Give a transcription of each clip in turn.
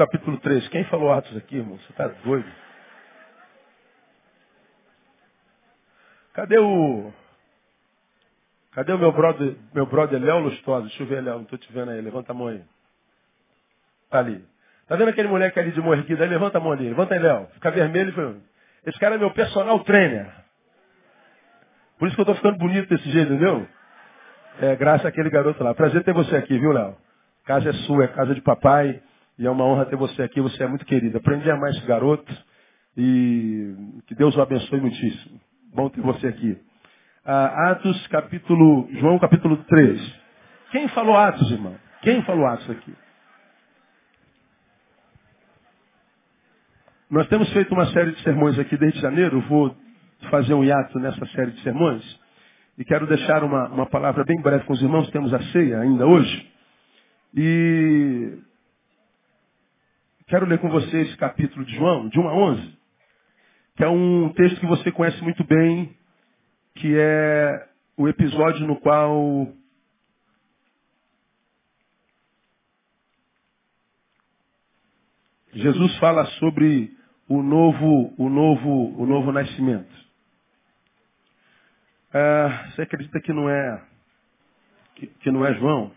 Capítulo 3. Quem falou Atos aqui, irmão? Você está doido? Cadê o. Cadê o meu brother, meu brother Léo Lustosa? Deixa eu ver, Léo, não estou te vendo aí. Levanta a mão aí. Tá ali. Tá vendo aquele moleque ali de morriquida? Levanta a mão ali. Levanta aí, Léo. Fica vermelho. e Esse cara é meu personal trainer. Por isso que eu estou ficando bonito desse jeito, entendeu? É, graças àquele garoto lá. Prazer ter você aqui, viu, Léo? Casa é sua, é casa de papai. E é uma honra ter você aqui. Você é muito querido. Aprendi a amar esse garoto. E que Deus o abençoe muitíssimo. Bom ter você aqui. Ah, Atos capítulo, João capítulo 3. Quem falou Atos, irmão? Quem falou Atos aqui? Nós temos feito uma série de sermões aqui desde janeiro. vou fazer um hiato nessa série de sermões. E quero deixar uma, uma palavra bem breve com os irmãos. Temos a ceia ainda hoje. E quero ler com vocês esse capítulo de João, de 1 a 11, que é um texto que você conhece muito bem, que é o episódio no qual Jesus fala sobre o novo, o novo, o novo nascimento. Ah, você acredita que não é que, que não é João?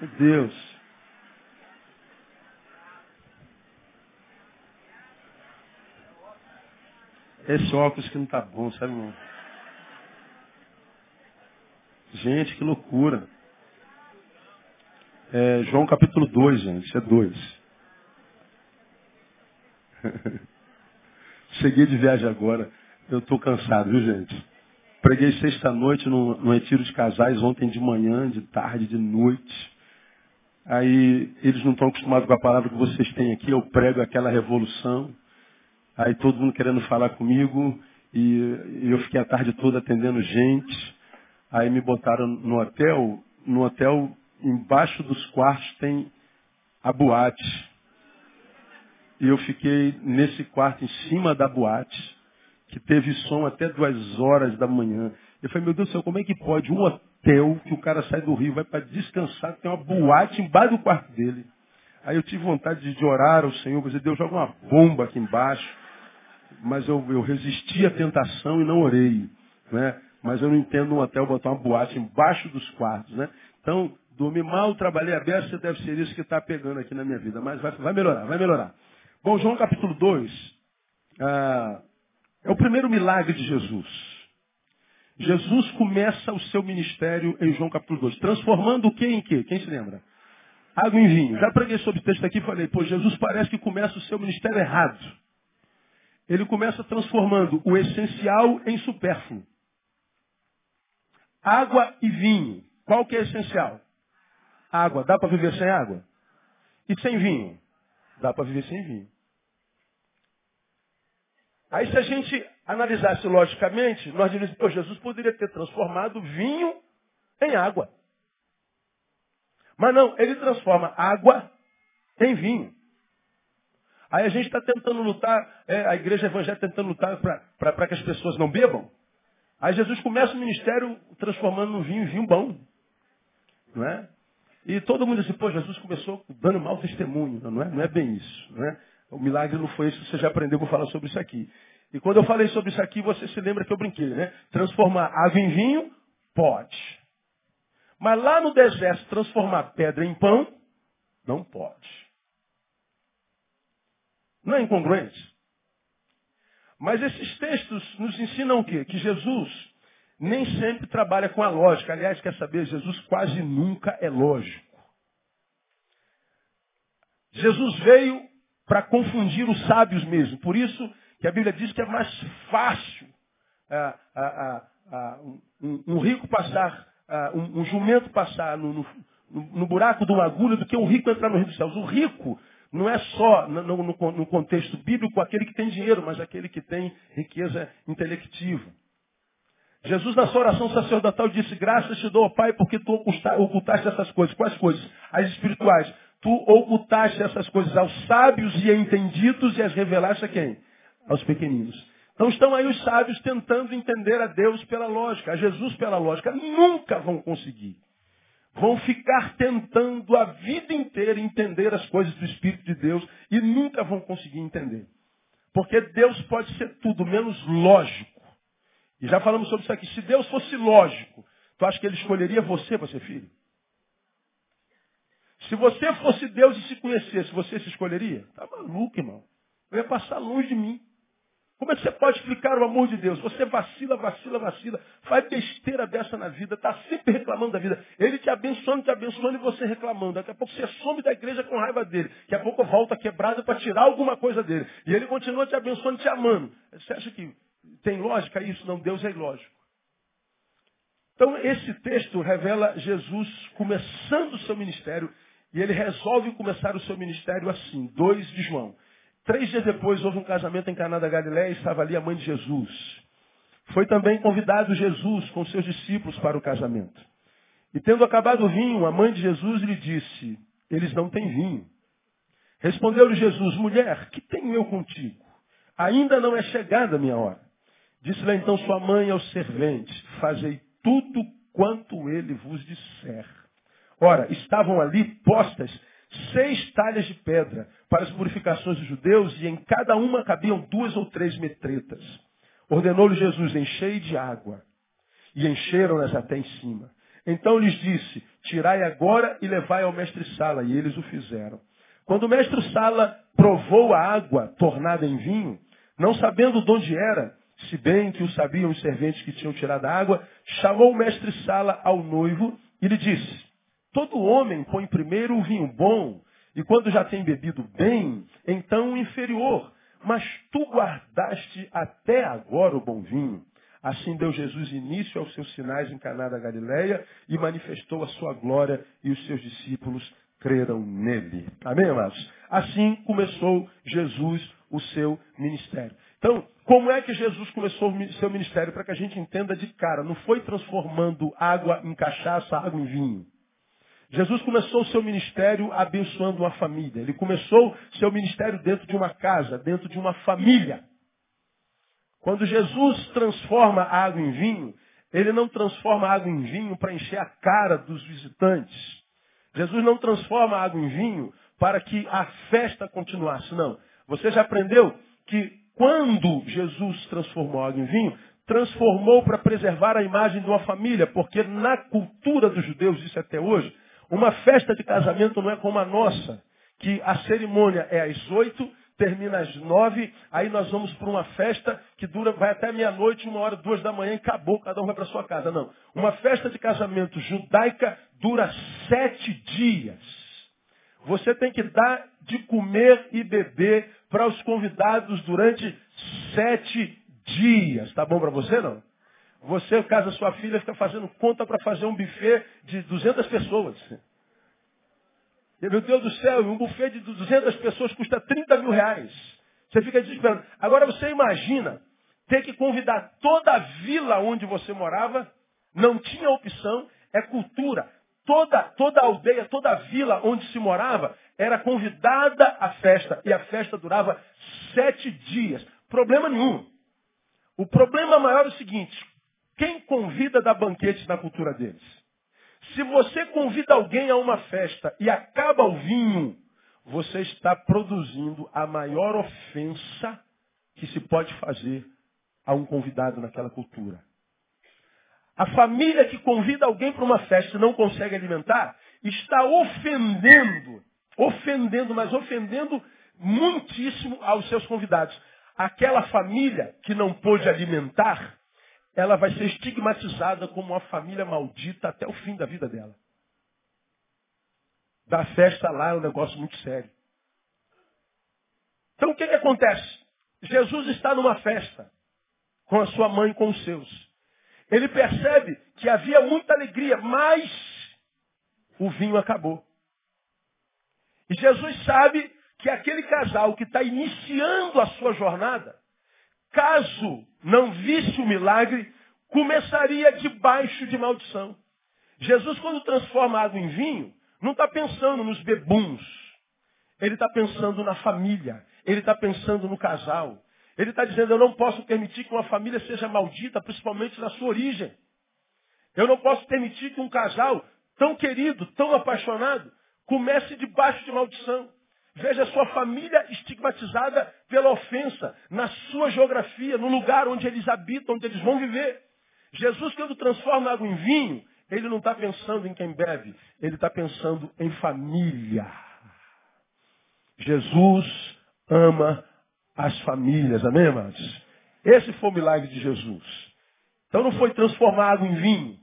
Meu Deus. Esse óculos que não tá bom, sabe, irmão? Gente, que loucura. É, João capítulo 2, gente. Isso é 2. Cheguei de viagem agora. Eu estou cansado, viu, gente? Preguei sexta-noite no, no retiro de casais, ontem de manhã, de tarde, de noite. Aí eles não estão acostumados com a palavra que vocês têm aqui. Eu prego aquela revolução. Aí todo mundo querendo falar comigo. E eu fiquei a tarde toda atendendo gente. Aí me botaram no hotel. No hotel, embaixo dos quartos, tem a boate. E eu fiquei nesse quarto, em cima da boate, que teve som até duas horas da manhã. Eu falei, meu Deus do céu, como é que pode um hotel que o cara sai do Rio, vai para descansar, tem uma boate embaixo do quarto dele. Aí eu tive vontade de orar ao Senhor, dizer, Deus joga uma bomba aqui embaixo. Mas eu, eu resisti à tentação e não orei. Né? Mas eu não entendo um hotel botar uma boate embaixo dos quartos. Né? Então, dormi mal, trabalhei aberto, deve ser isso que está pegando aqui na minha vida. Mas vai, vai melhorar, vai melhorar. Bom, João capítulo 2 ah, é o primeiro milagre de Jesus. Jesus começa o seu ministério em João capítulo 2, transformando o que em que? Quem se lembra? Água em vinho. Já preguei sobre o texto aqui e falei, pô, Jesus parece que começa o seu ministério errado. Ele começa transformando o essencial em supérfluo. Água e vinho. Qual que é essencial? Água. Dá para viver sem água? E sem vinho? Dá para viver sem vinho. Aí se a gente analisasse logicamente, nós diríamos, oh, Jesus poderia ter transformado vinho em água. Mas não, ele transforma água em vinho. Aí a gente está tentando lutar, é, a igreja evangélica tentando lutar para que as pessoas não bebam. Aí Jesus começa o ministério transformando no vinho vinho bom. Não é? E todo mundo diz pô, Jesus começou dando mau testemunho. Não é, não é bem isso. Não é? O milagre não foi isso, você já aprendeu, vou falar sobre isso aqui. E quando eu falei sobre isso aqui, você se lembra que eu brinquei, né? Transformar água em vinho? Pode. Mas lá no deserto, transformar pedra em pão? Não pode. Não é incongruente? Mas esses textos nos ensinam o quê? Que Jesus nem sempre trabalha com a lógica. Aliás, quer saber, Jesus quase nunca é lógico. Jesus veio para confundir os sábios mesmo. Por isso que a Bíblia diz que é mais fácil ah, ah, ah, um, um, rico passar, um, um, jumento passar no, no, no, buraco de uma agulha do que um rico entrar no rio dos céus. O rico não é só no, no contexto bíblico aquele que tem dinheiro, mas aquele que tem riqueza intelectiva. Jesus, na sua oração sacerdotal, disse: Graças te dou, Pai, porque tu ocultaste essas coisas. Quais coisas? As espirituais. Tu ocultaste essas coisas aos sábios e entendidos e as revelaste a quem? Aos pequeninos. Então estão aí os sábios tentando entender a Deus pela lógica, a Jesus pela lógica. Nunca vão conseguir. Vão ficar tentando a vida inteira entender as coisas do Espírito de Deus e nunca vão conseguir entender. Porque Deus pode ser tudo menos lógico. E já falamos sobre isso aqui. Se Deus fosse lógico, tu acha que ele escolheria você para ser filho? Se você fosse Deus e se conhecesse, você se escolheria? Tá maluco, irmão. Eu ia passar longe de mim. Como é que você pode explicar o amor de Deus? Você vacila, vacila, vacila, faz besteira dessa na vida, está sempre reclamando da vida. Ele te abençoando, te abençoando e você reclamando. Daqui a pouco você some da igreja com raiva dele. Daqui a pouco volta quebrada para tirar alguma coisa dele. E ele continua te abençoando, te amando. Você acha que tem lógica isso? Não, Deus é ilógico. Então, esse texto revela Jesus começando o seu ministério e ele resolve começar o seu ministério assim, 2 de João. Três dias depois houve um casamento em Caná da Galiléia e estava ali a mãe de Jesus. Foi também convidado Jesus com seus discípulos para o casamento. E tendo acabado o vinho, a mãe de Jesus lhe disse, eles não têm vinho. Respondeu-lhe Jesus, mulher, que tenho eu contigo? Ainda não é chegada a minha hora. Disse-lhe então sua mãe aos serventes, fazei tudo quanto ele vos disser. Ora, estavam ali postas seis talhas de pedra para as purificações dos judeus e em cada uma cabiam duas ou três metretas. Ordenou-lhe Jesus, enchei de água. E encheram-nas até em cima. Então lhes disse, tirai agora e levai ao mestre Sala. E eles o fizeram. Quando o mestre Sala provou a água tornada em vinho, não sabendo de onde era, se bem que o sabiam os serventes que tinham tirado a água, chamou o mestre Sala ao noivo e lhe disse, Todo homem põe primeiro o vinho bom, e quando já tem bebido bem, então o inferior. Mas tu guardaste até agora o bom vinho. Assim deu Jesus início aos seus sinais em Caná da Galileia e manifestou a sua glória e os seus discípulos creram nele. Amém, amados? Assim começou Jesus o seu ministério. Então, como é que Jesus começou o seu ministério? Para que a gente entenda de cara, não foi transformando água em cachaça, água em vinho. Jesus começou o seu ministério abençoando uma família. Ele começou seu ministério dentro de uma casa, dentro de uma família. Quando Jesus transforma a água em vinho, ele não transforma a água em vinho para encher a cara dos visitantes. Jesus não transforma a água em vinho para que a festa continuasse. Não. Você já aprendeu que quando Jesus transformou a água em vinho, transformou para preservar a imagem de uma família, porque na cultura dos judeus, isso é até hoje, uma festa de casamento não é como a nossa, que a cerimônia é às oito, termina às nove, aí nós vamos para uma festa que dura, vai até meia-noite, uma hora, duas da manhã e acabou, cada um vai para sua casa. Não. Uma festa de casamento judaica dura sete dias. Você tem que dar de comer e beber para os convidados durante sete dias. Tá bom para você, não? Você, casa sua filha, fica fazendo conta para fazer um buffet de 200 pessoas. Meu Deus do céu, um buffet de 200 pessoas custa 30 mil reais. Você fica desesperado. Agora você imagina ter que convidar toda a vila onde você morava, não tinha opção, é cultura. Toda, toda a aldeia, toda a vila onde se morava era convidada à festa. E a festa durava sete dias. Problema nenhum. O problema maior é o seguinte, quem convida dá banquetes na cultura deles? Se você convida alguém a uma festa e acaba o vinho, você está produzindo a maior ofensa que se pode fazer a um convidado naquela cultura. A família que convida alguém para uma festa e não consegue alimentar, está ofendendo, ofendendo, mas ofendendo muitíssimo aos seus convidados. Aquela família que não pôde alimentar, ela vai ser estigmatizada como uma família maldita até o fim da vida dela. Da festa lá é um negócio muito sério. Então o que, que acontece? Jesus está numa festa com a sua mãe e com os seus. Ele percebe que havia muita alegria, mas o vinho acabou. E Jesus sabe que aquele casal que está iniciando a sua jornada, caso não visse o milagre, começaria debaixo de maldição. Jesus, quando transforma água em vinho, não está pensando nos bebuns. Ele está pensando na família. Ele está pensando no casal. Ele está dizendo, eu não posso permitir que uma família seja maldita, principalmente na sua origem. Eu não posso permitir que um casal tão querido, tão apaixonado, comece debaixo de maldição. Veja sua família estigmatizada pela ofensa, na sua geografia, no lugar onde eles habitam, onde eles vão viver. Jesus, quando transforma água em vinho, ele não está pensando em quem bebe, ele está pensando em família. Jesus ama as famílias, amém, amados? Esse foi o milagre de Jesus. Então não foi transformar água em vinho,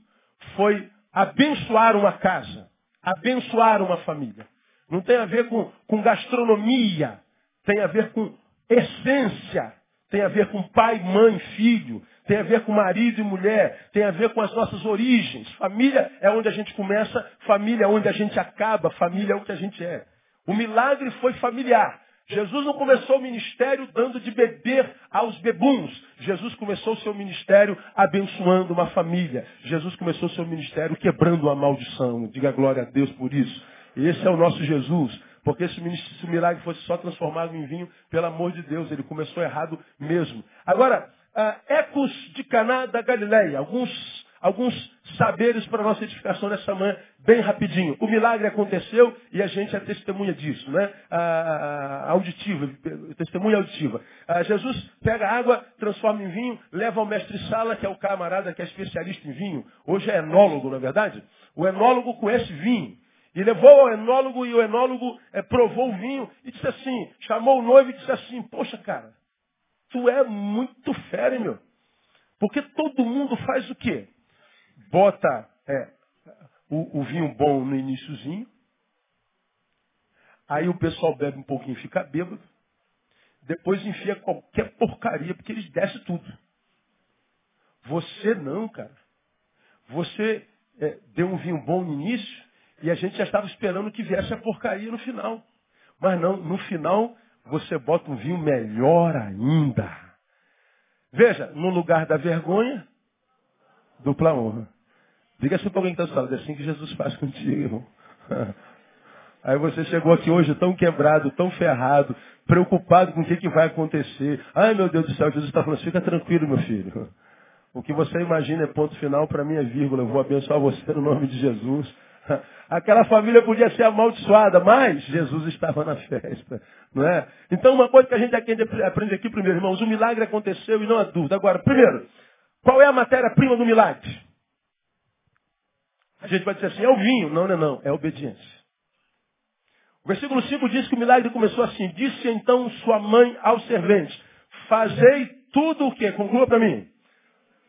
foi abençoar uma casa, abençoar uma família. Não tem a ver com, com gastronomia, tem a ver com essência, tem a ver com pai, mãe, filho, tem a ver com marido e mulher, tem a ver com as nossas origens. Família é onde a gente começa, família é onde a gente acaba, família é o que a gente é. O milagre foi familiar. Jesus não começou o ministério dando de beber aos bebuns. Jesus começou o seu ministério abençoando uma família. Jesus começou o seu ministério quebrando a maldição. Diga glória a Deus por isso. Esse é o nosso Jesus. Porque se o milagre fosse só transformado em vinho, pelo amor de Deus, ele começou errado mesmo. Agora, uh, ecos de Caná da Galileia. Alguns, alguns saberes para nossa edificação nessa manhã, bem rapidinho. O milagre aconteceu e a gente é testemunha disso, né? Uh, auditiva, testemunha auditiva. Uh, Jesus pega água, transforma em vinho, leva ao mestre Sala, que é o camarada que é especialista em vinho. Hoje é enólogo, na é verdade? O enólogo conhece vinho. E levou ao enólogo e o enólogo é, provou o vinho e disse assim, chamou o noivo e disse assim, poxa cara, tu é muito fera, meu. Porque todo mundo faz o quê? Bota é, o, o vinho bom no iníciozinho, aí o pessoal bebe um pouquinho e fica bêbado, depois enfia qualquer porcaria, porque eles descem tudo. Você não, cara. Você é, deu um vinho bom no início, e a gente já estava esperando que viesse a porcaria no final. Mas não, no final você bota um vinho melhor ainda. Veja, no lugar da vergonha, dupla honra. Diga assim para alguém que está falando, é assim que Jesus faz contigo, irmão. Aí você chegou aqui hoje tão quebrado, tão ferrado, preocupado com o que, que vai acontecer. Ai meu Deus do céu, Jesus está falando, fica tranquilo, meu filho. O que você imagina é ponto final, para mim é vírgula. Eu vou abençoar você no nome de Jesus. Aquela família podia ser amaldiçoada, mas Jesus estava na festa. Não é? Então, uma coisa que a gente aprende aqui primeiro, irmãos, o milagre aconteceu e não há dúvida. Agora, primeiro, qual é a matéria-prima do milagre? A gente vai dizer assim, é o vinho. Não, não, não, é obediência. O versículo 5 diz que o milagre começou assim. Disse então sua mãe aos serventes, fazei tudo o que? Conclua para mim.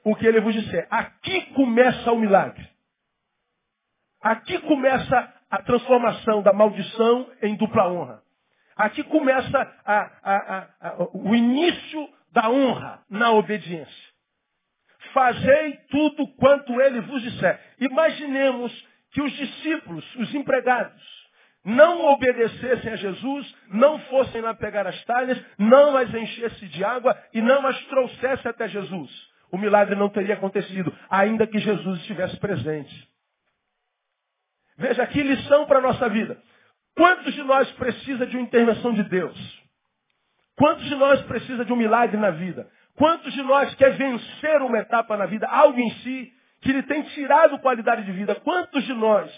O que ele vos disser. Aqui começa o milagre. Aqui começa a transformação da maldição em dupla honra. Aqui começa a, a, a, o início da honra na obediência. Fazei tudo quanto ele vos disser. Imaginemos que os discípulos, os empregados, não obedecessem a Jesus, não fossem lá pegar as talhas, não as enchessem de água e não as trouxessem até Jesus. O milagre não teria acontecido, ainda que Jesus estivesse presente. Veja que lição para a nossa vida. Quantos de nós precisa de uma intervenção de Deus? Quantos de nós precisa de um milagre na vida? Quantos de nós quer vencer uma etapa na vida, algo em si, que lhe tem tirado qualidade de vida? Quantos de nós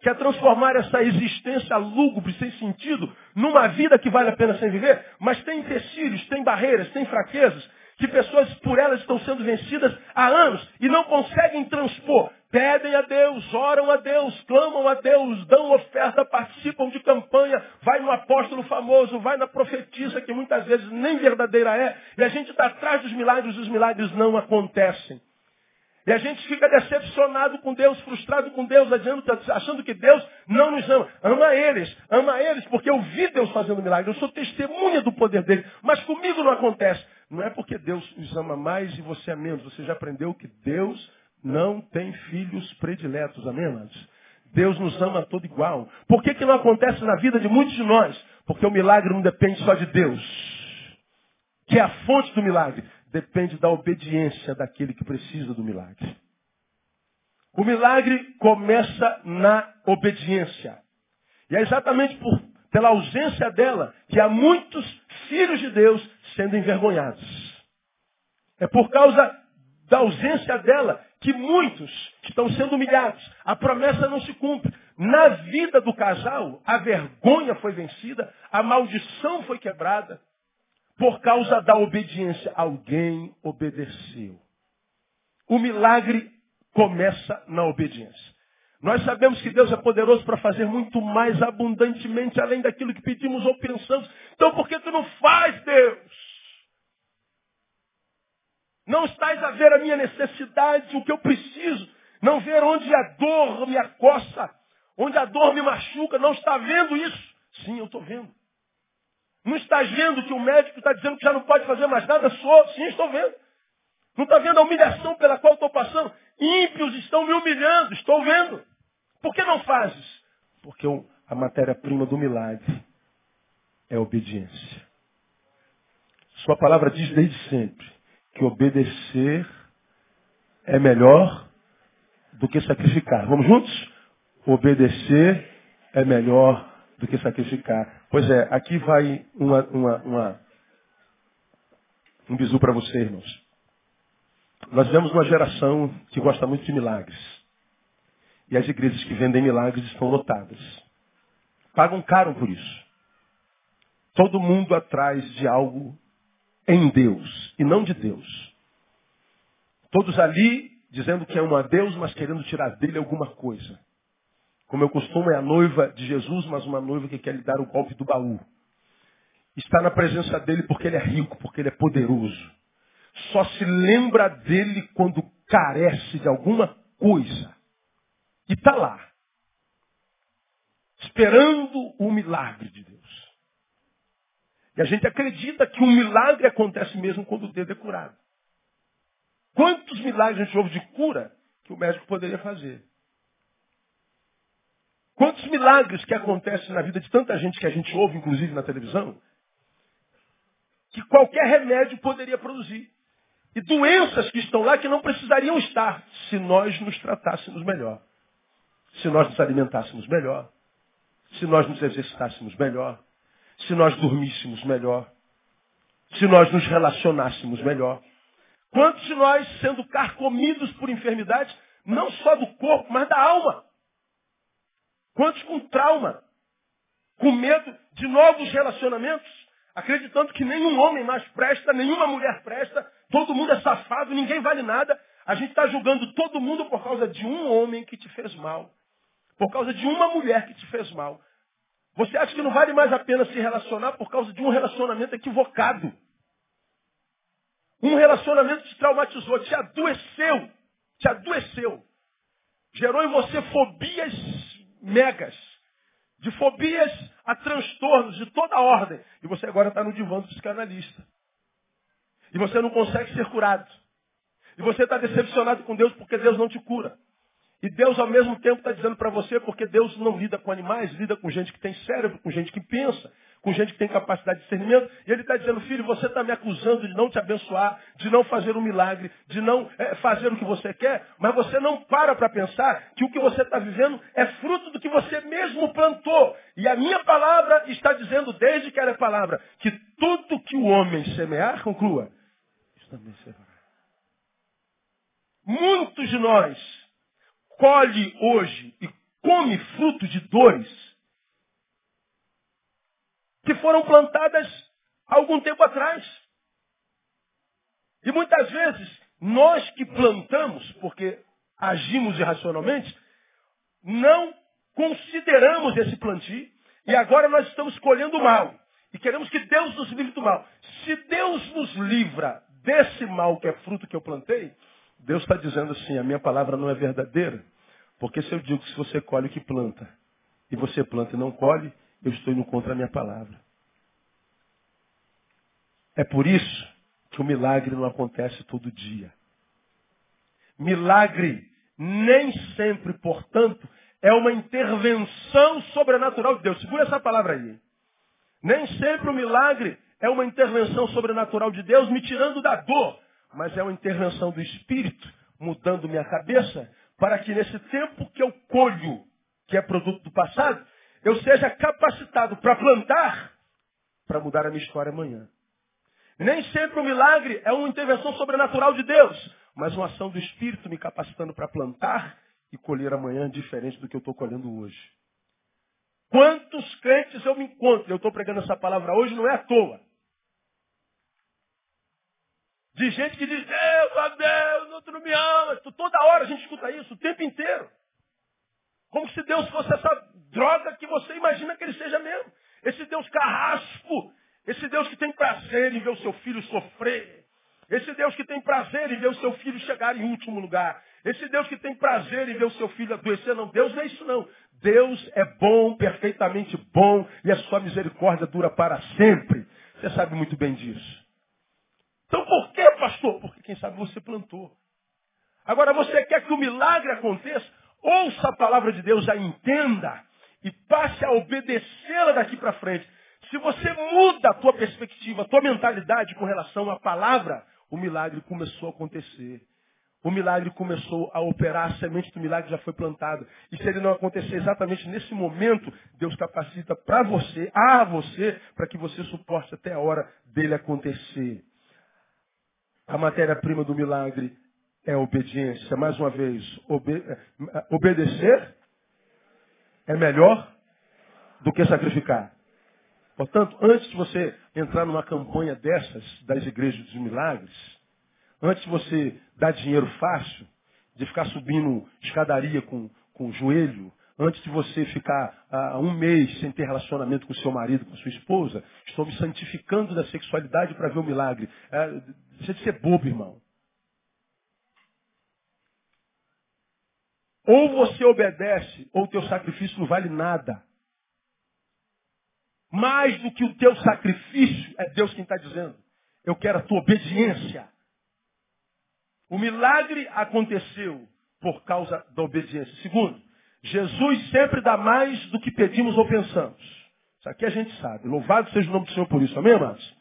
quer transformar essa existência lúgubre, sem sentido, numa vida que vale a pena sem viver? Mas tem empecilhos, tem barreiras, tem fraquezas, que pessoas por elas estão sendo vencidas há anos e não conseguem transpor. Pedem a Deus, oram a Deus, clamam a Deus, dão oferta, participam de campanha, vai no apóstolo famoso, vai na profetisa, que muitas vezes nem verdadeira é, e a gente está atrás dos milagres, os milagres não acontecem. E a gente fica decepcionado com Deus, frustrado com Deus, achando que Deus não nos ama. Ama eles, ama eles, porque eu vi Deus fazendo milagre, eu sou testemunha do poder dele, mas comigo não acontece. Não é porque Deus nos ama mais e você é menos, você já aprendeu que Deus não tem filhos prediletos, amém, amados? Deus nos ama todo igual. Por que, que não acontece na vida de muitos de nós? Porque o milagre não depende só de Deus, que é a fonte do milagre. Depende da obediência daquele que precisa do milagre. O milagre começa na obediência. E é exatamente por, pela ausência dela que há muitos filhos de Deus sendo envergonhados. É por causa da ausência dela que muitos estão sendo humilhados. A promessa não se cumpre. Na vida do casal, a vergonha foi vencida, a maldição foi quebrada. Por causa da obediência, alguém obedeceu. O milagre começa na obediência. Nós sabemos que Deus é poderoso para fazer muito mais abundantemente além daquilo que pedimos ou pensamos. Então por que tu não faz, Deus? Não estás a ver a minha necessidade, o que eu preciso. Não ver onde a dor me acossa, onde a dor me machuca. Não está vendo isso? Sim, eu estou vendo. Não estás vendo que o médico está dizendo que já não pode fazer mais nada? Sou. Sim, estou vendo. Não está vendo a humilhação pela qual estou passando? Ímpios estão me humilhando. Estou vendo. Por que não fazes? Porque a matéria-prima do milagre é obediência. Sua palavra diz desde sempre que obedecer é melhor do que sacrificar. Vamos juntos? Obedecer é melhor do que sacrificar. Pois é, aqui vai uma, uma, uma um bisu para você, irmãos. Nós vemos uma geração que gosta muito de milagres. E as igrejas que vendem milagres estão lotadas. Pagam caro por isso. Todo mundo atrás de algo em Deus e não de Deus. Todos ali dizendo que é um Deus, mas querendo tirar dele alguma coisa. Como eu costumo, é a noiva de Jesus, mas uma noiva que quer lhe dar o golpe do baú. Está na presença dele porque ele é rico, porque ele é poderoso. Só se lembra dele quando carece de alguma coisa. E está lá. Esperando o milagre de Deus. E a gente acredita que um milagre acontece mesmo quando o dedo é curado. Quantos milagres a gente ouve de cura que o médico poderia fazer? Quantos milagres que acontecem na vida de tanta gente que a gente ouve, inclusive na televisão, que qualquer remédio poderia produzir. E doenças que estão lá que não precisariam estar se nós nos tratássemos melhor. Se nós nos alimentássemos melhor. Se nós nos exercitássemos melhor se nós dormíssemos melhor, se nós nos relacionássemos melhor. Quantos de nós, sendo carcomidos por enfermidades, não só do corpo, mas da alma? Quantos com trauma, com medo de novos relacionamentos, acreditando que nenhum homem mais presta, nenhuma mulher presta, todo mundo é safado, ninguém vale nada. A gente está julgando todo mundo por causa de um homem que te fez mal, por causa de uma mulher que te fez mal. Você acha que não vale mais a pena se relacionar por causa de um relacionamento equivocado? Um relacionamento te traumatizou, te adoeceu, te adoeceu. Gerou em você fobias megas, de fobias a transtornos de toda ordem. E você agora está no divã do psicanalista. E você não consegue ser curado. E você está decepcionado com Deus porque Deus não te cura. E Deus ao mesmo tempo está dizendo para você, porque Deus não lida com animais, lida com gente que tem cérebro, com gente que pensa, com gente que tem capacidade de discernimento. E Ele está dizendo, filho, você está me acusando de não te abençoar, de não fazer um milagre, de não é, fazer o que você quer, mas você não para para pensar que o que você está vivendo é fruto do que você mesmo plantou. E a minha palavra está dizendo, desde que era a palavra, que tudo que o homem semear, conclua, isso também será. Muitos de nós colhe hoje e come fruto de dores que foram plantadas algum tempo atrás. E muitas vezes, nós que plantamos, porque agimos irracionalmente, não consideramos esse plantio e agora nós estamos colhendo mal. E queremos que Deus nos livre do mal. Se Deus nos livra desse mal que é fruto que eu plantei, Deus está dizendo assim, a minha palavra não é verdadeira. Porque se eu digo que se você colhe o que planta, e você planta e não colhe, eu estou indo contra a minha palavra. É por isso que o milagre não acontece todo dia. Milagre nem sempre, portanto, é uma intervenção sobrenatural de Deus. Segura essa palavra aí. Nem sempre o milagre é uma intervenção sobrenatural de Deus me tirando da dor, mas é uma intervenção do Espírito, mudando minha cabeça, para que nesse tempo que eu colho, que é produto do passado, eu seja capacitado para plantar, para mudar a minha história amanhã. Nem sempre o milagre é uma intervenção sobrenatural de Deus, mas uma ação do Espírito me capacitando para plantar e colher amanhã diferente do que eu estou colhendo hoje. Quantos crentes eu me encontro? Eu estou pregando essa palavra hoje, não é à toa. De gente que diz, Deus, Deus, outro não me ama. Toda hora a gente escuta isso, o tempo inteiro. Como se Deus fosse essa droga que você imagina que ele seja mesmo. Esse Deus carrasco. Esse Deus que tem prazer em ver o seu filho sofrer. Esse Deus que tem prazer em ver o seu filho chegar em último lugar. Esse Deus que tem prazer em ver o seu filho adoecer. Não, Deus não é isso não. Deus é bom, perfeitamente bom, e a sua misericórdia dura para sempre. Você sabe muito bem disso. Então por que, pastor? Porque quem sabe você plantou. Agora você quer que o milagre aconteça? Ouça a palavra de Deus, a entenda e passe a obedecê-la daqui para frente. Se você muda a tua perspectiva, a tua mentalidade com relação à palavra, o milagre começou a acontecer. O milagre começou a operar, a semente do milagre já foi plantada. E se ele não acontecer exatamente nesse momento, Deus capacita para você, a você, para que você suporte até a hora dele acontecer. A matéria-prima do milagre é obediência. Mais uma vez, obe obedecer é melhor do que sacrificar. Portanto, antes de você entrar numa campanha dessas, das igrejas dos milagres, antes de você dar dinheiro fácil, de ficar subindo escadaria com, com o joelho, antes de você ficar uh, um mês sem ter relacionamento com seu marido, com sua esposa, estou me santificando da sexualidade para ver o milagre. Uh, deixa de ser bobo, irmão. Ou você obedece, ou o teu sacrifício não vale nada. Mais do que o teu sacrifício, é Deus quem está dizendo. Eu quero a tua obediência. O milagre aconteceu por causa da obediência. Segundo, Jesus sempre dá mais do que pedimos ou pensamos. Isso aqui a gente sabe. Louvado seja o nome do Senhor por isso. Amém, amados?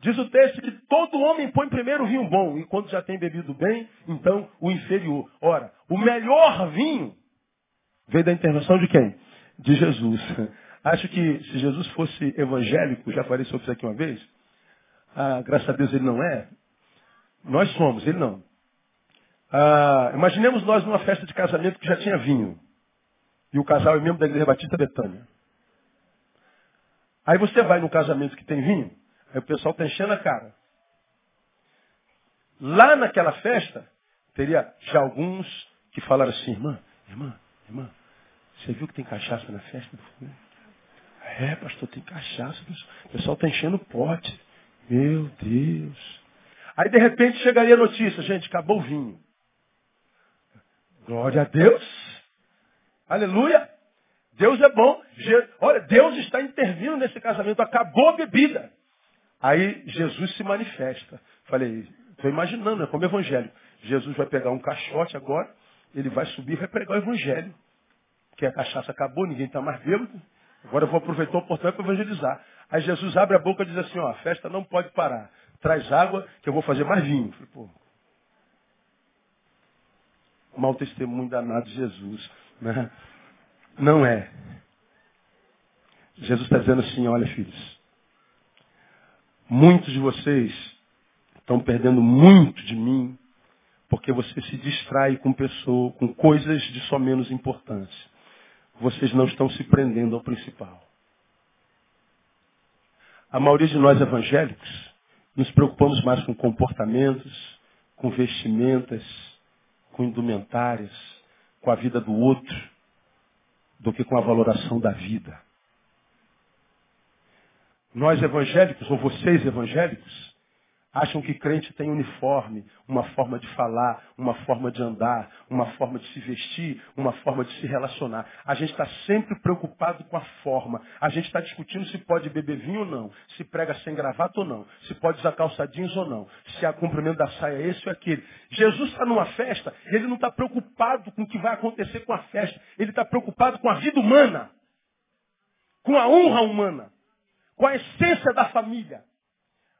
Diz o texto que todo homem põe primeiro o vinho bom, e quando já tem bebido bem, então o inferior. Ora, o melhor vinho veio da intervenção de quem? De Jesus. Acho que se Jesus fosse evangélico, já falei sobre isso aqui uma vez, ah, graças a Deus ele não é, nós somos, ele não. Ah, imaginemos nós numa festa de casamento que já tinha vinho. E o casal é membro da Igreja Batista Betânia. Aí você vai no casamento que tem vinho, Aí o pessoal está enchendo a cara. Lá naquela festa, teria já alguns que falaram assim, irmã, irmã, irmã, você viu que tem cachaça na festa? É, pastor, tem cachaça. O pessoal está enchendo o pote. Meu Deus. Aí de repente chegaria a notícia, gente, acabou o vinho. Glória a Deus. Aleluia. Deus é bom. Olha, Deus está intervindo nesse casamento. Acabou a bebida. Aí Jesus se manifesta. Falei, estou imaginando, é como evangelho. Jesus vai pegar um caixote agora, ele vai subir e vai pregar o evangelho. Porque a cachaça acabou, ninguém está mais bêbado. Agora eu vou aproveitar a oportunidade para evangelizar. Aí Jesus abre a boca e diz assim, ó, a festa não pode parar. Traz água que eu vou fazer mais vinho. Falei, pô. Mau testemunho danado de Jesus. Né? Não é. Jesus está dizendo assim, olha filhos, Muitos de vocês estão perdendo muito de mim porque você se distrai com pessoas, com coisas de só menos importância. Vocês não estão se prendendo ao principal. A maioria de nós evangélicos nos preocupamos mais com comportamentos, com vestimentas, com indumentárias, com a vida do outro, do que com a valoração da vida. Nós evangélicos, ou vocês evangélicos, acham que crente tem uniforme, uma forma de falar, uma forma de andar, uma forma de se vestir, uma forma de se relacionar. A gente está sempre preocupado com a forma. A gente está discutindo se pode beber vinho ou não, se prega sem gravata ou não, se pode usar calça jeans ou não, se a comprimento da saia esse ou aquele. Jesus está numa festa e ele não está preocupado com o que vai acontecer com a festa. Ele está preocupado com a vida humana, com a honra humana com a essência da família.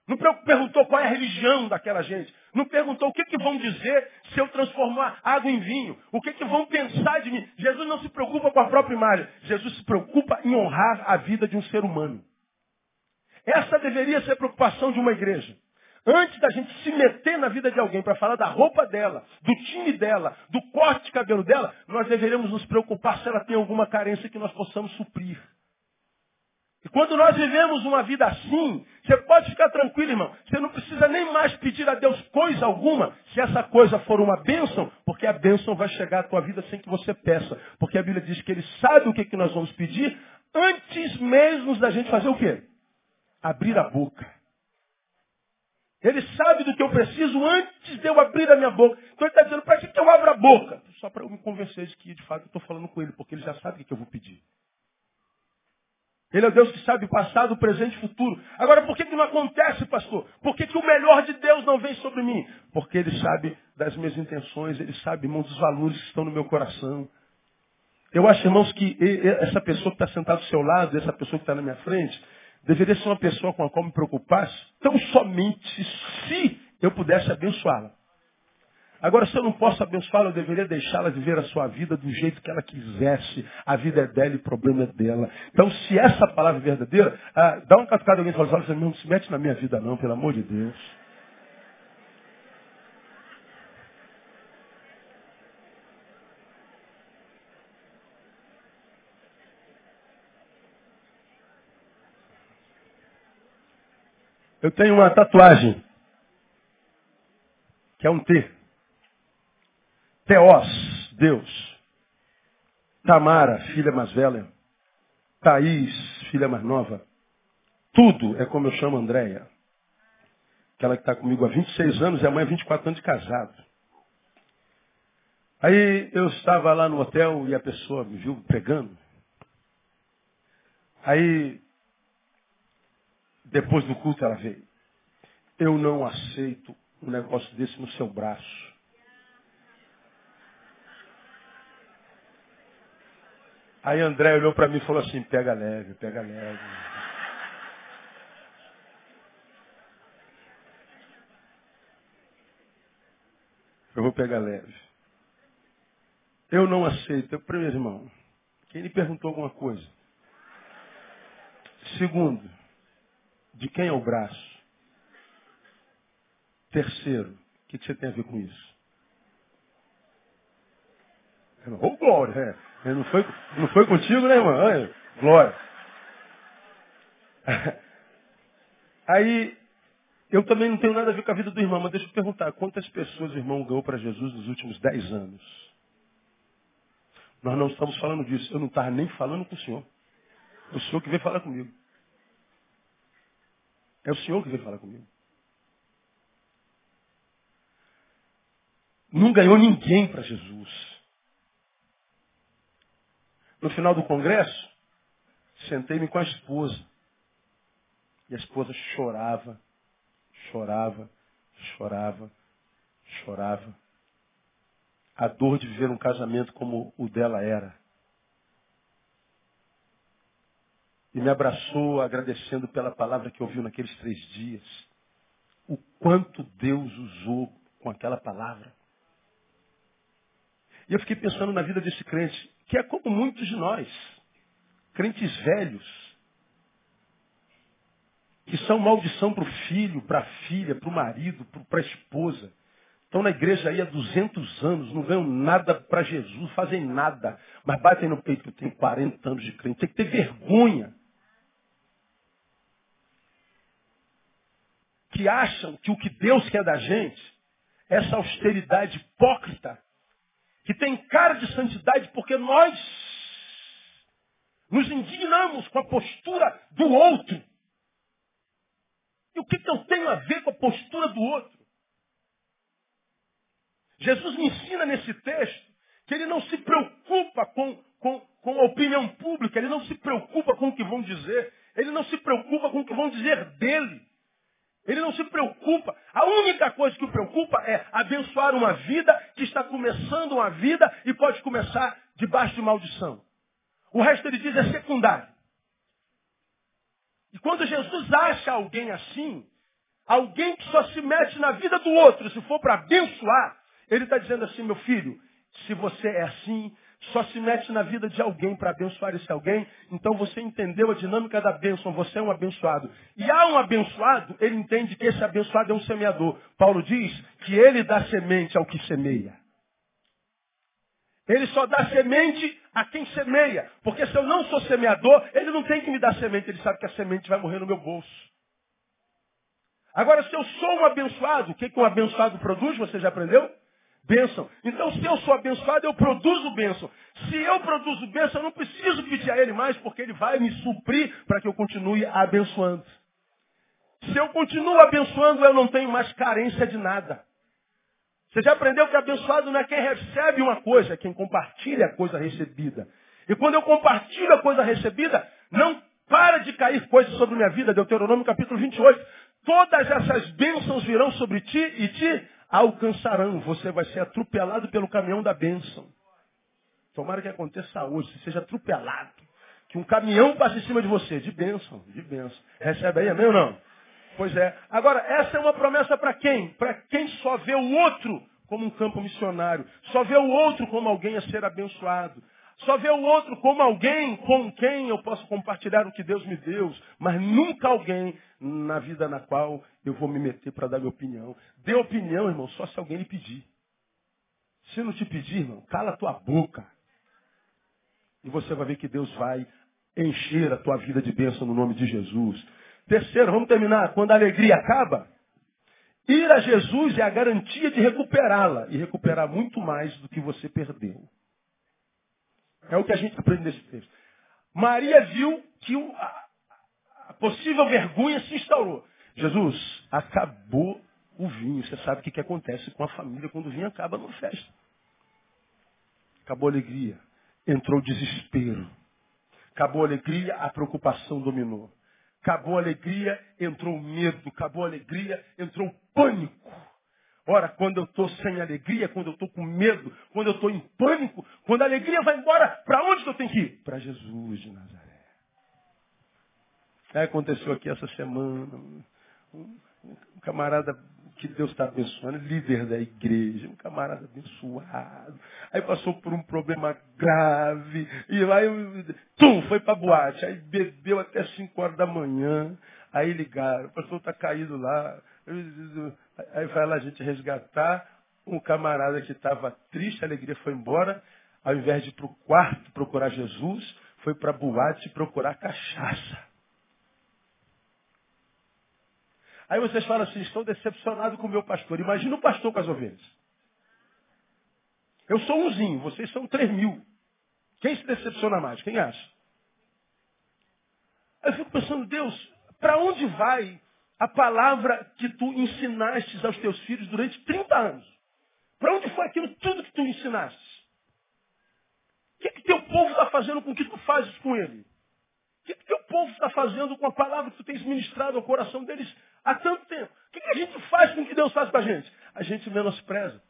Não perguntou qual é a religião daquela gente. Não perguntou o que, que vão dizer se eu transformar água em vinho. O que, que vão pensar de mim. Jesus não se preocupa com a própria imagem. Jesus se preocupa em honrar a vida de um ser humano. Essa deveria ser a preocupação de uma igreja. Antes da gente se meter na vida de alguém para falar da roupa dela, do time dela, do corte de cabelo dela, nós deveríamos nos preocupar se ela tem alguma carência que nós possamos suprir. E quando nós vivemos uma vida assim, você pode ficar tranquilo, irmão. Você não precisa nem mais pedir a Deus coisa alguma, se essa coisa for uma bênção, porque a bênção vai chegar à tua vida sem que você peça. Porque a Bíblia diz que Ele sabe o que, que nós vamos pedir antes mesmo da gente fazer o quê? Abrir a boca. Ele sabe do que eu preciso antes de eu abrir a minha boca. Então ele está dizendo, para que eu abra a boca? Só para eu me convencer de que de fato eu estou falando com ele, porque ele já sabe o que eu vou pedir. Ele é o Deus que sabe o passado, presente e futuro. Agora, por que, que não acontece, pastor? Por que, que o melhor de Deus não vem sobre mim? Porque Ele sabe das minhas intenções, Ele sabe, irmão, dos valores que estão no meu coração. Eu acho, irmãos, que essa pessoa que está sentada do seu lado, essa pessoa que está na minha frente, deveria ser uma pessoa com a qual me preocupasse, tão somente se eu pudesse abençoá-la. Agora, se eu não posso abençoá-la, eu deveria deixá-la viver a sua vida do jeito que ela quisesse. A vida é dela e o problema é dela. Então, se essa palavra é verdadeira, ah, dá uma catucada alguém e fala assim, não se mete na minha vida não, pelo amor de Deus. Eu tenho uma tatuagem, que é um T. Teós, Deus. Tamara, filha mais velha. Thaís, filha mais nova. Tudo é como eu chamo Andréia. Aquela que está comigo há 26 anos e a mãe há 24 anos de casado. Aí eu estava lá no hotel e a pessoa me viu pregando. Aí, depois do culto, ela veio. Eu não aceito um negócio desse no seu braço. Aí André olhou para mim e falou assim, pega leve, pega leve. Eu vou pegar leve. Eu não aceito. Primeiro irmão, quem lhe perguntou alguma coisa? Segundo, de quem é o braço? Terceiro, o que, que você tem a ver com isso? Ô, oh, glória! É. Não, foi, não foi contigo, né, irmão? Glória! Aí, eu também não tenho nada a ver com a vida do irmão, mas deixa eu perguntar, quantas pessoas o irmão ganhou para Jesus nos últimos dez anos? Nós não estamos falando disso. Eu não estava nem falando com o senhor. É o senhor que veio falar comigo. É o senhor que veio falar comigo. Não ganhou ninguém para Jesus. No final do congresso, sentei-me com a esposa. E a esposa chorava, chorava, chorava, chorava. A dor de viver um casamento como o dela era. E me abraçou agradecendo pela palavra que ouviu naqueles três dias. O quanto Deus usou com aquela palavra. E eu fiquei pensando na vida desse crente que é como muitos de nós, crentes velhos, que são maldição para o filho, para a filha, para o marido, para a esposa. Estão na igreja aí há 200 anos, não ganham nada para Jesus, fazem nada, mas batem no peito que eu tenho 40 anos de crente. Tem que ter vergonha. Que acham que o que Deus quer da gente, essa austeridade hipócrita, que tem cara de santidade porque nós nos indignamos com a postura do outro. E o que, que eu tenho a ver com a postura do outro? Jesus me ensina nesse texto que ele não se preocupa com, com, com a opinião pública, ele não se preocupa com o que vão dizer, ele não se preocupa com o que vão dizer dele. Ele não se preocupa. A única coisa que o preocupa é abençoar uma vida que está começando uma vida e pode começar debaixo de maldição. O resto ele diz é secundário. E quando Jesus acha alguém assim, alguém que só se mete na vida do outro, se for para abençoar, ele está dizendo assim, meu filho, se você é assim, só se mete na vida de alguém para abençoar esse alguém, então você entendeu a dinâmica da bênção, você é um abençoado. E há um abençoado, ele entende que esse abençoado é um semeador. Paulo diz que ele dá semente ao que semeia. Ele só dá semente a quem semeia. Porque se eu não sou semeador, ele não tem que me dar semente, ele sabe que a semente vai morrer no meu bolso. Agora, se eu sou um abençoado, o que, que um abençoado produz? Você já aprendeu? Bênção. Então, se eu sou abençoado, eu produzo bênção. Se eu produzo bênção, eu não preciso pedir a Ele mais, porque Ele vai me suprir para que eu continue abençoando. Se eu continuo abençoando, eu não tenho mais carência de nada. Você já aprendeu que abençoado não é quem recebe uma coisa, é quem compartilha a coisa recebida. E quando eu compartilho a coisa recebida, não para de cair coisas sobre minha vida. Deuteronômio capítulo 28. Todas essas bênçãos virão sobre ti e te alcançarão. Você vai ser atropelado pelo caminhão da bênção. Tomara que aconteça hoje, que seja atropelado. Que um caminhão passe em cima de você. De bênção, de bênção. Recebe aí, amém ou não? Pois é. Agora, essa é uma promessa para quem? Para quem só vê o outro como um campo missionário. Só vê o outro como alguém a ser abençoado. Só vê o outro como alguém com quem eu posso compartilhar o que Deus me deu, mas nunca alguém na vida na qual eu vou me meter para dar minha opinião. Dê opinião, irmão, só se alguém lhe pedir. Se não te pedir, irmão, cala a tua boca. E você vai ver que Deus vai encher a tua vida de bênção no nome de Jesus. Terceiro, vamos terminar. Quando a alegria acaba, ir a Jesus é a garantia de recuperá-la e recuperar muito mais do que você perdeu. É o que a gente aprende nesse texto. Maria viu que a, a possível vergonha se instaurou. Jesus, acabou o vinho. Você sabe o que, que acontece com a família quando o vinho acaba numa festa. Acabou a alegria. Entrou o desespero. Acabou a alegria, a preocupação dominou. Acabou a alegria, entrou o medo. Acabou a alegria, entrou o pânico. Ora, quando eu estou sem alegria, quando eu estou com medo, quando eu estou em pânico, quando a alegria vai embora, para onde que eu tenho que ir? Para Jesus de Nazaré. Aí aconteceu aqui essa semana. Um, camarada que Deus está abençoando, líder da igreja, um camarada abençoado. Aí passou por um problema grave, e lá eu, tum, foi para boate. Aí bebeu até 5 horas da manhã. Aí ligaram, o pastor está caído lá. Aí vai lá a gente resgatar um camarada que estava triste, a alegria foi embora. Ao invés de ir para o quarto procurar Jesus, foi para a boate procurar cachaça. Aí vocês falam assim, estou decepcionado com o meu pastor. Imagina o pastor com as ovelhas. Eu sou umzinho, vocês são três mil. Quem se decepciona mais? Quem acha? Eu fico pensando, Deus, para onde vai a palavra que tu ensinaste aos teus filhos durante 30 anos? Para onde foi aquilo tudo que tu ensinaste? O que, que teu povo está fazendo com o que tu fazes com ele? O que, que teu povo está fazendo com a palavra que tu tens ministrado ao coração deles há tanto tempo? O que, que a gente faz com o que Deus faz com a gente? A gente menospreza.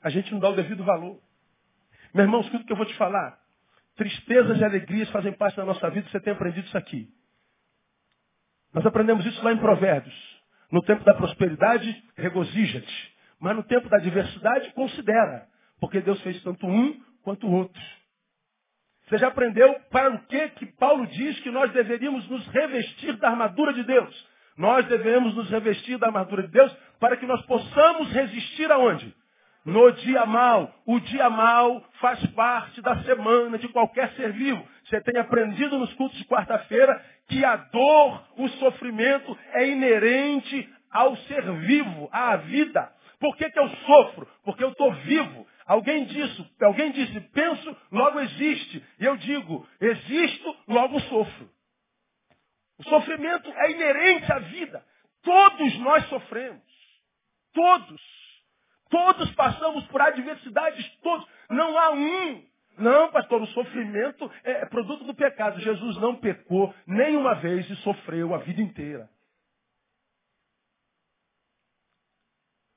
A gente não dá o devido valor. Meu irmão, escuta o que eu vou te falar. Tristezas e alegrias fazem parte da nossa vida, você tem aprendido isso aqui. Nós aprendemos isso lá em Provérbios. No tempo da prosperidade, regozija-te. Mas no tempo da adversidade, considera. Porque Deus fez tanto um quanto o outro. Você já aprendeu para o que que Paulo diz que nós deveríamos nos revestir da armadura de Deus? Nós devemos nos revestir da armadura de Deus para que nós possamos resistir aonde? No dia mal. O dia mal faz parte da semana de qualquer ser vivo. Você tem aprendido nos cultos de quarta-feira que a dor, o sofrimento é inerente ao ser vivo, à vida. Por que, que eu sofro? Porque eu estou vivo. Alguém disse, alguém disse, penso, logo existe. E eu digo, existo, logo sofro. O sofrimento é inerente à vida. Todos nós sofremos. Todos. Todos passamos por adversidades, todos. Não há um não, pastor, o sofrimento é produto do pecado. Jesus não pecou nenhuma vez e sofreu a vida inteira.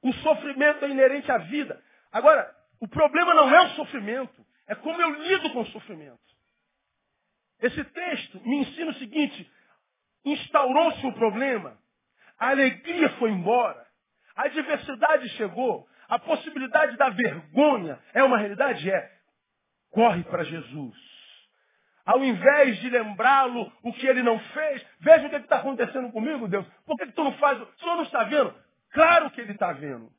O sofrimento é inerente à vida. Agora, o problema não é o sofrimento, é como eu lido com o sofrimento. Esse texto me ensina o seguinte: instaurou-se o problema, a alegria foi embora, a adversidade chegou, A possibilidade da vergonha é uma realidade? É. Corre para Jesus. Ao invés de lembrá-lo o que ele não fez, veja o que está acontecendo comigo, Deus. Por que, que tu não faz? O senhor não está vendo? Claro que ele está vendo.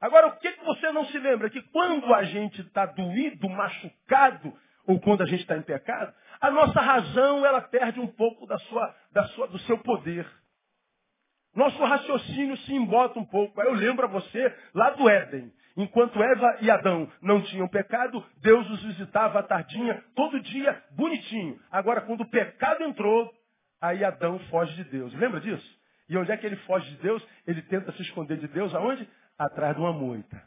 Agora, o que, que você não se lembra? Que quando a gente está doído, machucado, ou quando a gente está em pecado, a nossa razão ela perde um pouco da sua, da sua, do seu poder. Nosso raciocínio se embota um pouco. Aí eu lembro a você lá do Éden. Enquanto Eva e Adão não tinham pecado, Deus os visitava à tardinha, todo dia, bonitinho. Agora, quando o pecado entrou, aí Adão foge de Deus. Lembra disso? E onde é que ele foge de Deus? Ele tenta se esconder de Deus aonde? Atrás de uma moita.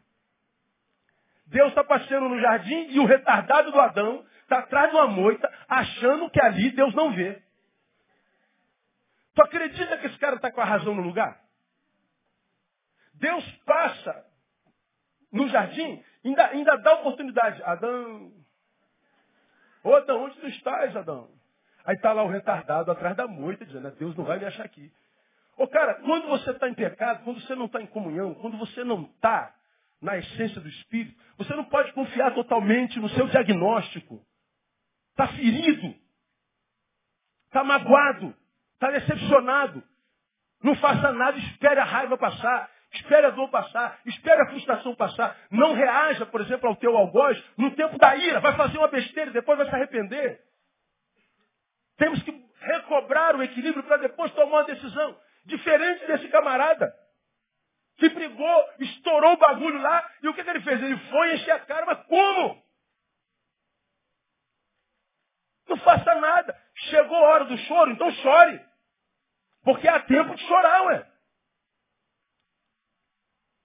Deus está passeando no jardim e o retardado do Adão está atrás de uma moita, achando que ali Deus não vê. Tu acredita que esse cara está com a razão no lugar? Deus passa no jardim, ainda, ainda dá oportunidade. Adão. Ô Adão, onde tu estás, Adão? Aí está lá o retardado atrás da moita, dizendo, ah, Deus não vai me achar aqui. Ô cara, quando você está em pecado, quando você não está em comunhão, quando você não está na essência do Espírito, você não pode confiar totalmente no seu diagnóstico. Está ferido. Está magoado. Está decepcionado. Não faça nada, espere a raiva passar, espere a dor passar, espere a frustração passar. Não reaja, por exemplo, ao teu algoz no tempo da ira. Vai fazer uma besteira e depois vai se arrepender. Temos que recobrar o equilíbrio para depois tomar uma decisão. Diferente desse camarada. Que brigou, estourou o bagulho lá, e o que, que ele fez? Ele foi encher a cara, mas como? Não faça nada. Chegou a hora do choro, então chore. Porque há tempo de chorar, ué.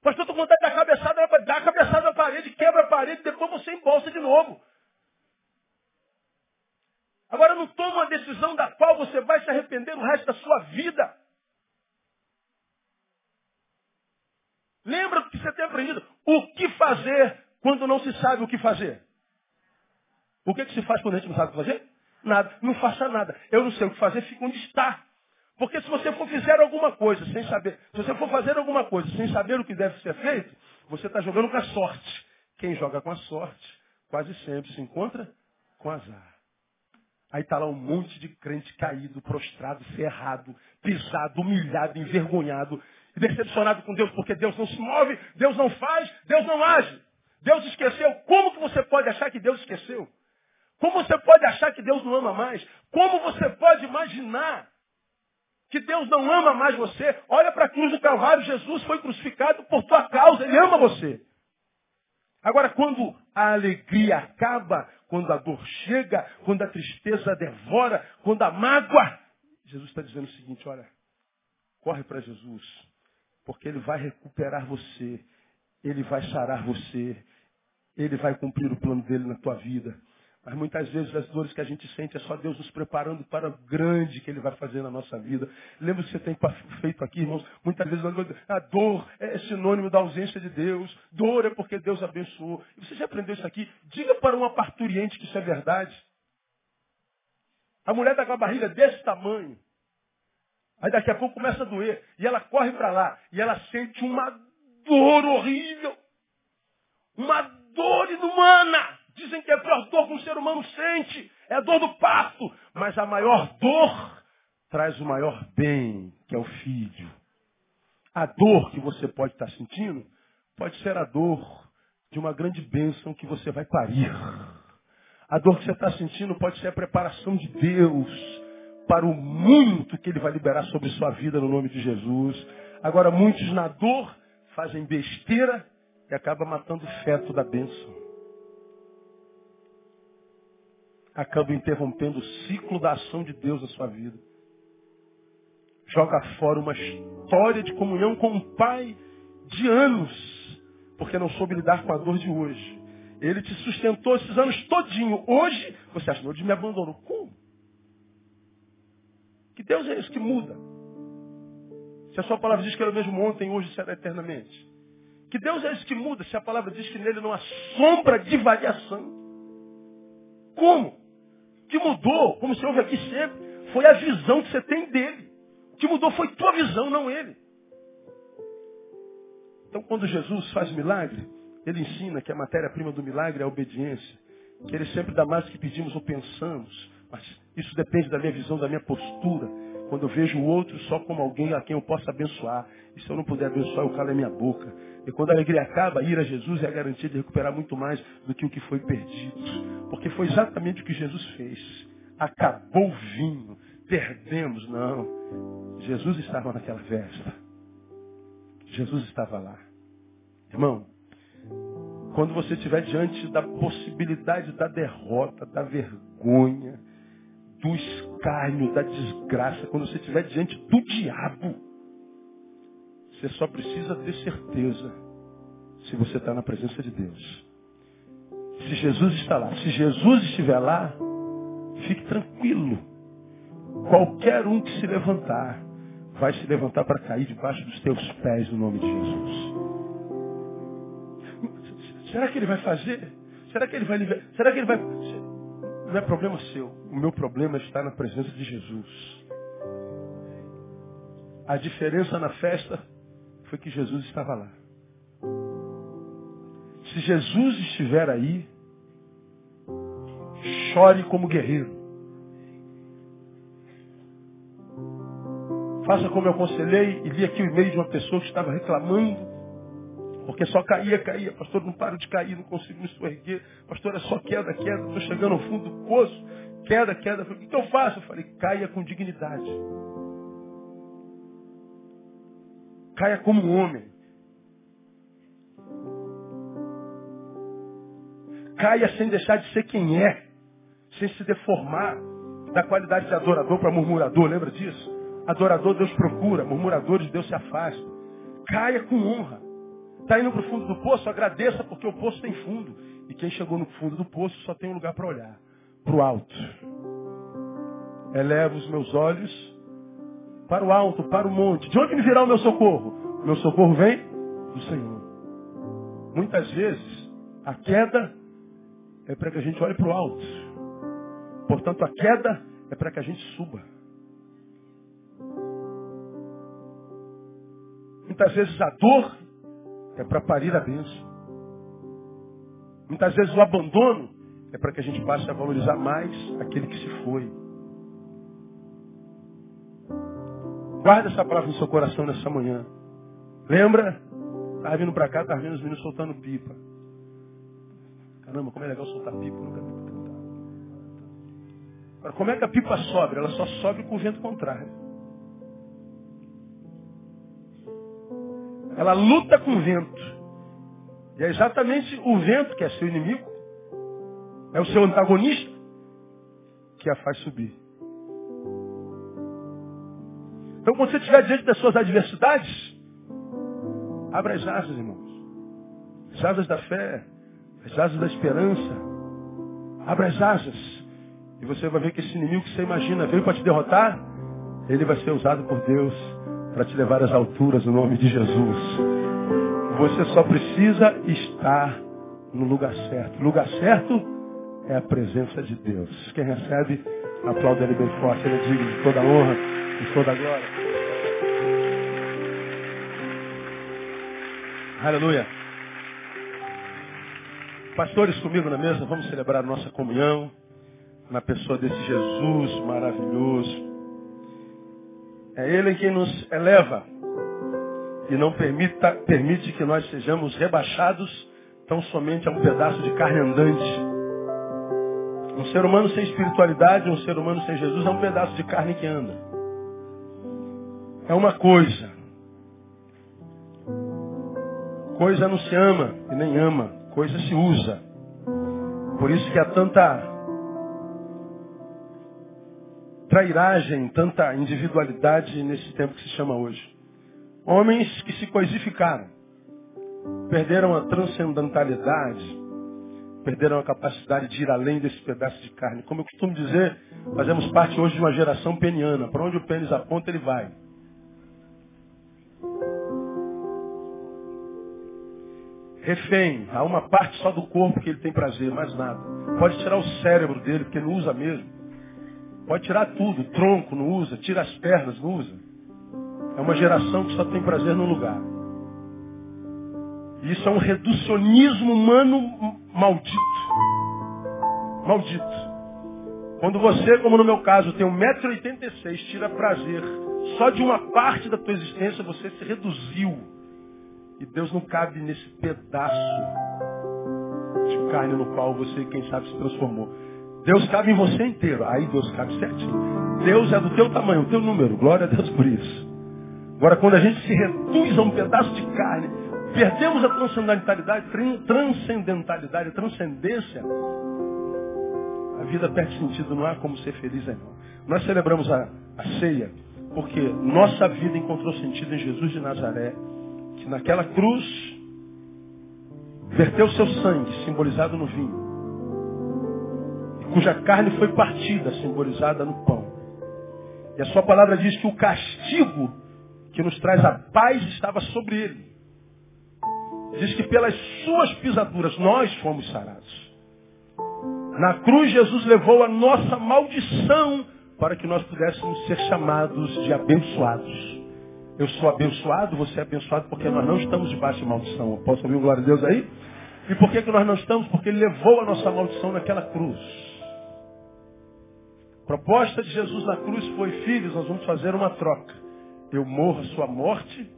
Pastor, estou com vontade de dar cabeçada, dá cabeçada na parede, quebra a parede, depois você embolsa de novo. Agora não toma uma decisão da qual você vai se arrepender o resto da sua vida. Lembra do que você tem aprendido. O que fazer quando não se sabe o que fazer? O que, que se faz quando a gente não sabe o que fazer? Nada. Não faça nada. Eu não sei o que fazer, fica onde está. Porque se você for fazer alguma coisa sem saber, se você for fazer alguma coisa sem saber o que deve ser feito, você está jogando com a sorte. Quem joga com a sorte, quase sempre se encontra com azar. Aí está lá um monte de crente caído, prostrado, ferrado, pisado, humilhado, envergonhado, decepcionado com Deus, porque Deus não se move, Deus não faz, Deus não age. Deus esqueceu. Como que você pode achar que Deus esqueceu? Como você pode achar que Deus não ama mais? Como você pode imaginar que Deus não ama mais você? Olha para a cruz do Calvário, Jesus foi crucificado por tua causa, Ele ama você. Agora, quando a alegria acaba, quando a dor chega, quando a tristeza devora, quando a mágoa, Jesus está dizendo o seguinte, olha, corre para Jesus, porque Ele vai recuperar você, Ele vai sarar você, Ele vai cumprir o plano dele na tua vida. Mas muitas vezes as dores que a gente sente é só Deus nos preparando para o grande que Ele vai fazer na nossa vida. Lembra que você tem feito aqui, irmãos? Muitas vezes a dor é sinônimo da ausência de Deus. Dor é porque Deus abençoou. E você já aprendeu isso aqui? Diga para uma parturiente que isso é verdade. A mulher está com a barriga desse tamanho. Aí daqui a pouco começa a doer. E ela corre para lá. E ela sente uma dor horrível. Uma dor inumana. Dizem que é a pior dor que um ser humano sente. É a dor do parto. Mas a maior dor traz o maior bem, que é o filho. A dor que você pode estar sentindo pode ser a dor de uma grande bênção que você vai parir. A dor que você está sentindo pode ser a preparação de Deus para o muito que Ele vai liberar sobre sua vida no nome de Jesus. Agora, muitos na dor fazem besteira e acabam matando o feto da bênção. Acaba interrompendo o ciclo da ação de Deus na sua vida. Joga fora uma história de comunhão com um pai de anos, porque não soube lidar com a dor de hoje. Ele te sustentou esses anos todinho. Hoje, você acha, hoje me abandonou. Como? Que Deus é esse que muda? Se a sua palavra diz que era o mesmo ontem, hoje será eternamente. Que Deus é esse que muda se a palavra diz que nele não há sombra de variação. Como? Que mudou, como você ouve aqui sempre, foi a visão que você tem dele. O que mudou foi tua visão, não ele. Então, quando Jesus faz milagre, ele ensina que a matéria-prima do milagre é a obediência. Que ele sempre dá mais do que pedimos ou pensamos. Mas isso depende da minha visão, da minha postura. Quando eu vejo o outro só como alguém a quem eu possa abençoar. E se eu não puder abençoar, eu calo a minha boca. E quando a alegria acaba, ir a Jesus é a garantia de recuperar muito mais do que o que foi perdido. Porque foi exatamente o que Jesus fez. Acabou o vinho. Perdemos. Não. Jesus estava naquela festa. Jesus estava lá. Irmão, quando você estiver diante da possibilidade da derrota, da vergonha, do escárnio, da desgraça, quando você estiver diante do diabo, você só precisa ter certeza se você está na presença de Deus. Se Jesus está lá, se Jesus estiver lá, fique tranquilo. Qualquer um que se levantar, vai se levantar para cair debaixo dos teus pés no nome de Jesus. Será que ele vai fazer? Será que ele vai liberar? Será que ele vai. Não é problema seu. O meu problema está na presença de Jesus. A diferença na festa foi que Jesus estava lá. Se Jesus estiver aí, chore como guerreiro. Faça como eu aconselhei e li aqui o e-mail de uma pessoa que estava reclamando porque só caía, caía. Pastor, não paro de cair, não consigo me escorreguer. Pastor, é só queda, queda. Estou chegando ao fundo do poço. Queda, queda. O que eu faço? Eu falei, caia com dignidade. Caia como um homem. Caia sem deixar de ser quem é. Sem se deformar da qualidade de adorador para murmurador. Lembra disso? Adorador Deus procura, murmuradores Deus se afasta. Caia com honra. Está indo para o fundo do poço? Agradeça porque o poço tem fundo. E quem chegou no fundo do poço só tem um lugar para olhar. Para o alto. Elevo os meus olhos para o alto, para o monte. De onde me virá o meu socorro? Meu socorro vem do Senhor. Muitas vezes, a queda é para que a gente olhe para o alto. Portanto, a queda é para que a gente suba. Muitas vezes a dor é para parir a bênção. Muitas vezes o abandono é para que a gente passe a valorizar mais aquele que se foi. Guarda essa palavra no seu coração nessa manhã. Lembra? Estava vindo para cá, estava vendo os meninos soltando pipa. Caramba, como é legal soltar pipa. Nunca Agora, como é que a pipa sobe? Ela só sobe com o vento contrário. Ela luta com o vento. E é exatamente o vento que é seu inimigo, é o seu antagonista, que a faz subir. Então, quando você estiver diante das suas adversidades, abra as asas, irmãos. As asas da fé, as asas da esperança. Abra as asas. E você vai ver que esse inimigo que você imagina veio para te derrotar, ele vai ser usado por Deus para te levar às alturas no nome de Jesus. Você só precisa estar no lugar certo. O lugar certo é a presença de Deus. Quem recebe, aplauda ele bem forte. Ele é digno de toda honra e toda glória. Aleluia. Pastores comigo na mesa, vamos celebrar nossa comunhão na pessoa desse Jesus maravilhoso. É Ele quem nos eleva e não permita, permite que nós sejamos rebaixados tão somente a um pedaço de carne andante. Um ser humano sem espiritualidade, um ser humano sem Jesus é um pedaço de carne que anda. É uma coisa. Coisa não se ama e nem ama, coisa se usa. Por isso que há tanta trairagem, tanta individualidade nesse tempo que se chama hoje. Homens que se coisificaram, perderam a transcendentalidade, perderam a capacidade de ir além desse pedaço de carne. Como eu costumo dizer, fazemos parte hoje de uma geração peniana. Para onde o pênis aponta, ele vai. Refém, há uma parte só do corpo que ele tem prazer, mais nada. Pode tirar o cérebro dele, porque não usa mesmo. Pode tirar tudo, tronco não usa, tira as pernas, não usa. É uma geração que só tem prazer num lugar. Isso é um reducionismo humano maldito. Maldito. Quando você, como no meu caso, tem 1,86m, tira prazer só de uma parte da tua existência, você se reduziu. E Deus não cabe nesse pedaço de carne no qual você, quem sabe, se transformou. Deus cabe em você inteiro. Aí Deus cabe certinho. Deus é do teu tamanho, o teu número. Glória a Deus por isso. Agora, quando a gente se reduz a um pedaço de carne, perdemos a transcendentalidade, transcendentalidade, transcendência, a vida perde sentido, não há como ser feliz aí não. Nós celebramos a, a ceia porque nossa vida encontrou sentido em Jesus de Nazaré, que naquela cruz verteu seu sangue, simbolizado no vinho, cuja carne foi partida, simbolizada no pão. E a sua palavra diz que o castigo que nos traz a paz estava sobre ele. Diz que pelas suas pisaduras nós fomos sarados. Na cruz Jesus levou a nossa maldição para que nós pudéssemos ser chamados de abençoados. Eu sou abençoado, você é abençoado porque nós não estamos debaixo de maldição. Posso ouvir um glória a Deus aí? E por que, que nós não estamos? Porque ele levou a nossa maldição naquela cruz. Proposta de Jesus na cruz foi, filhos, nós vamos fazer uma troca. Eu morro a sua morte,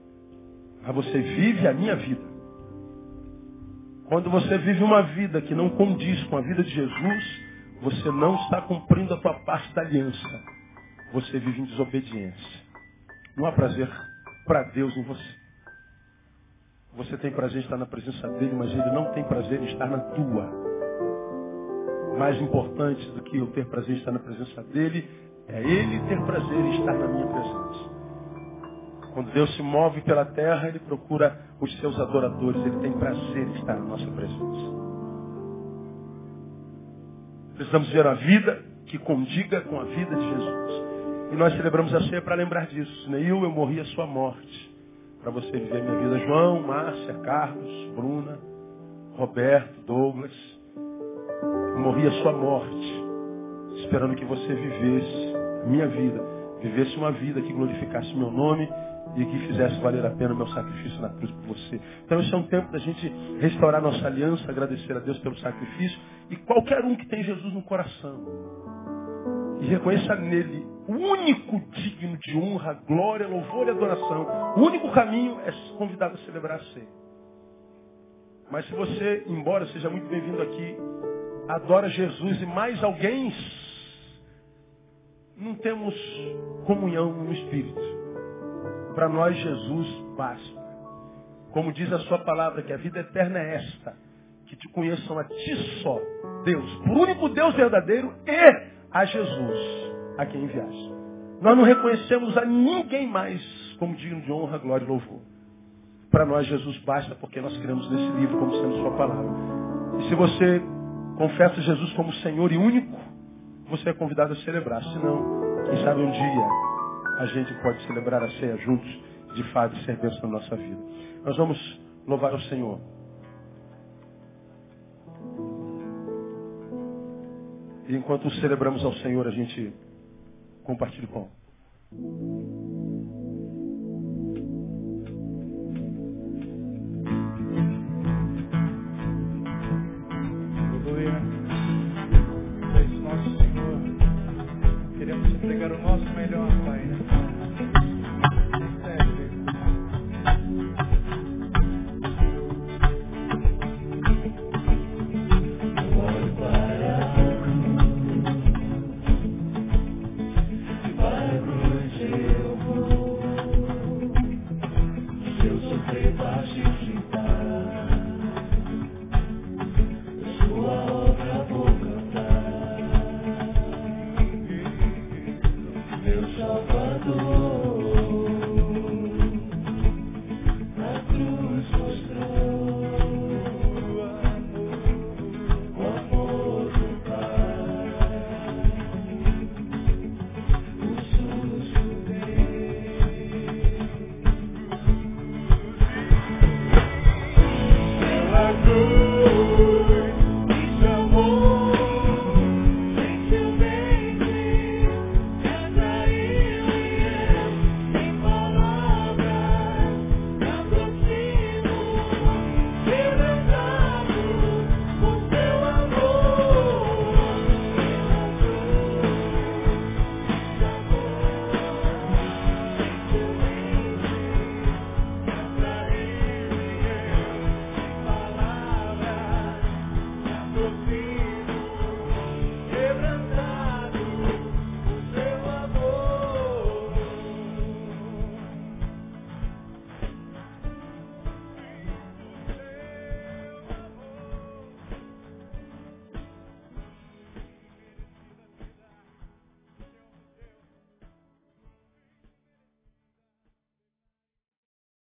mas você vive a minha vida. Quando você vive uma vida que não condiz com a vida de Jesus, você não está cumprindo a tua parte da aliança. Você vive em desobediência. Não há prazer para Deus em você. Você tem prazer em estar na presença dele, mas ele não tem prazer em estar na tua. Mais importante do que eu ter prazer em estar na presença dele, é ele ter prazer em estar na minha presença. Quando Deus se move pela terra, Ele procura os seus adoradores. Ele tem prazer em estar na nossa presença. Precisamos ver a vida que condiga com a vida de Jesus. E nós celebramos a ceia para lembrar disso. Neil, eu morri a sua morte. Para você viver a minha vida. João, Márcia, Carlos, Bruna, Roberto, Douglas. Morri a sua morte. Esperando que você vivesse minha vida. Vivesse uma vida que glorificasse meu nome e que fizesse valer a pena o meu sacrifício na cruz por você. Então esse é um tempo da gente restaurar nossa aliança, agradecer a Deus pelo sacrifício e qualquer um que tem Jesus no coração. E reconheça nele o único digno de honra, glória, louvor e adoração. O único caminho é convidado a celebrar a ceia. Mas se você, embora seja muito bem-vindo aqui, adora Jesus e mais alguém, não temos comunhão no Espírito. Para nós, Jesus basta. Como diz a sua palavra, que a vida eterna é esta, que te conheçam a ti só, Deus, por único Deus verdadeiro, e a Jesus, a quem enviaste. Nós não reconhecemos a ninguém mais como digno de honra, glória e louvor. Para nós, Jesus basta, porque nós cremos nesse livro como sendo sua palavra. E se você confessa Jesus como Senhor e único, você é convidado a celebrar. Senão, quem sabe um dia a gente pode celebrar a ceia juntos, de fato, e ser bênção na nossa vida. Nós vamos louvar o Senhor. E enquanto celebramos ao Senhor, a gente compartilha pão.